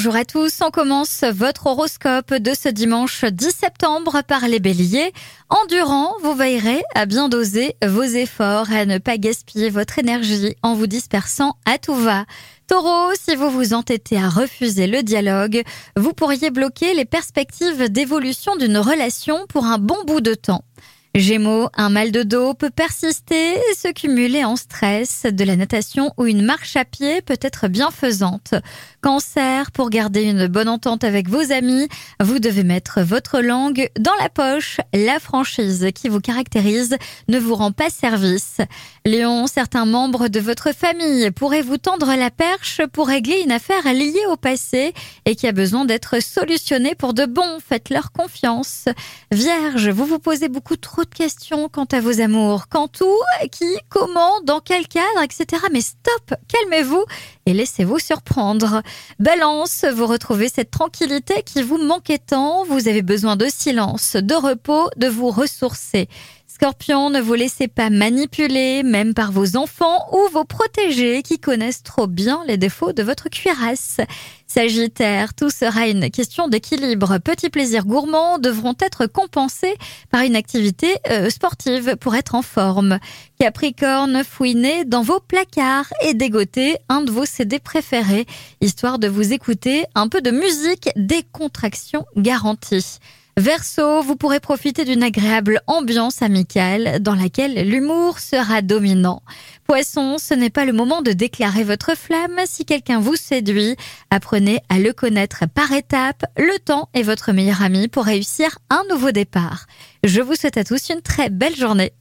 bonjour à tous. On commence votre horoscope de ce dimanche 10 septembre par les béliers. Endurant, vous veillerez à bien doser vos efforts à ne pas gaspiller votre énergie en vous dispersant à tout va. Taureau, si vous vous entêtez à refuser le dialogue, vous pourriez bloquer les perspectives d'évolution d'une relation pour un bon bout de temps. Gémeaux, un mal de dos peut persister et se cumuler en stress. De la natation ou une marche à pied peut être bienfaisante. Cancer, pour garder une bonne entente avec vos amis, vous devez mettre votre langue dans la poche. La franchise qui vous caractérise ne vous rend pas service. Lion, certains membres de votre famille pourraient vous tendre la perche pour régler une affaire liée au passé et qui a besoin d'être solutionnée pour de bon. Faites-leur confiance. Vierge, vous vous posez beaucoup trop de questions quant à vos amours. Quand où, qui, comment, dans quel cadre, etc. Mais stop, calmez-vous et laissez-vous surprendre. Balance, vous retrouvez cette tranquillité qui vous manquait tant. Vous avez besoin de silence, de repos, de vous ressourcer. Scorpion, ne vous laissez pas manipuler, même par vos enfants ou vos protégés qui connaissent trop bien les défauts de votre cuirasse. Sagittaire, tout sera une question d'équilibre. Petits plaisirs gourmands devront être compensés par une activité euh, sportive pour être en forme. Capricorne, fouinez dans vos placards et dégotez un de vos CD préférés, histoire de vous écouter un peu de musique, décontraction garantie. Verseau, vous pourrez profiter d'une agréable ambiance amicale dans laquelle l'humour sera dominant. Poisson, ce n'est pas le moment de déclarer votre flamme. Si quelqu'un vous séduit, apprenez à le connaître par étapes. Le temps est votre meilleur ami pour réussir un nouveau départ. Je vous souhaite à tous une très belle journée.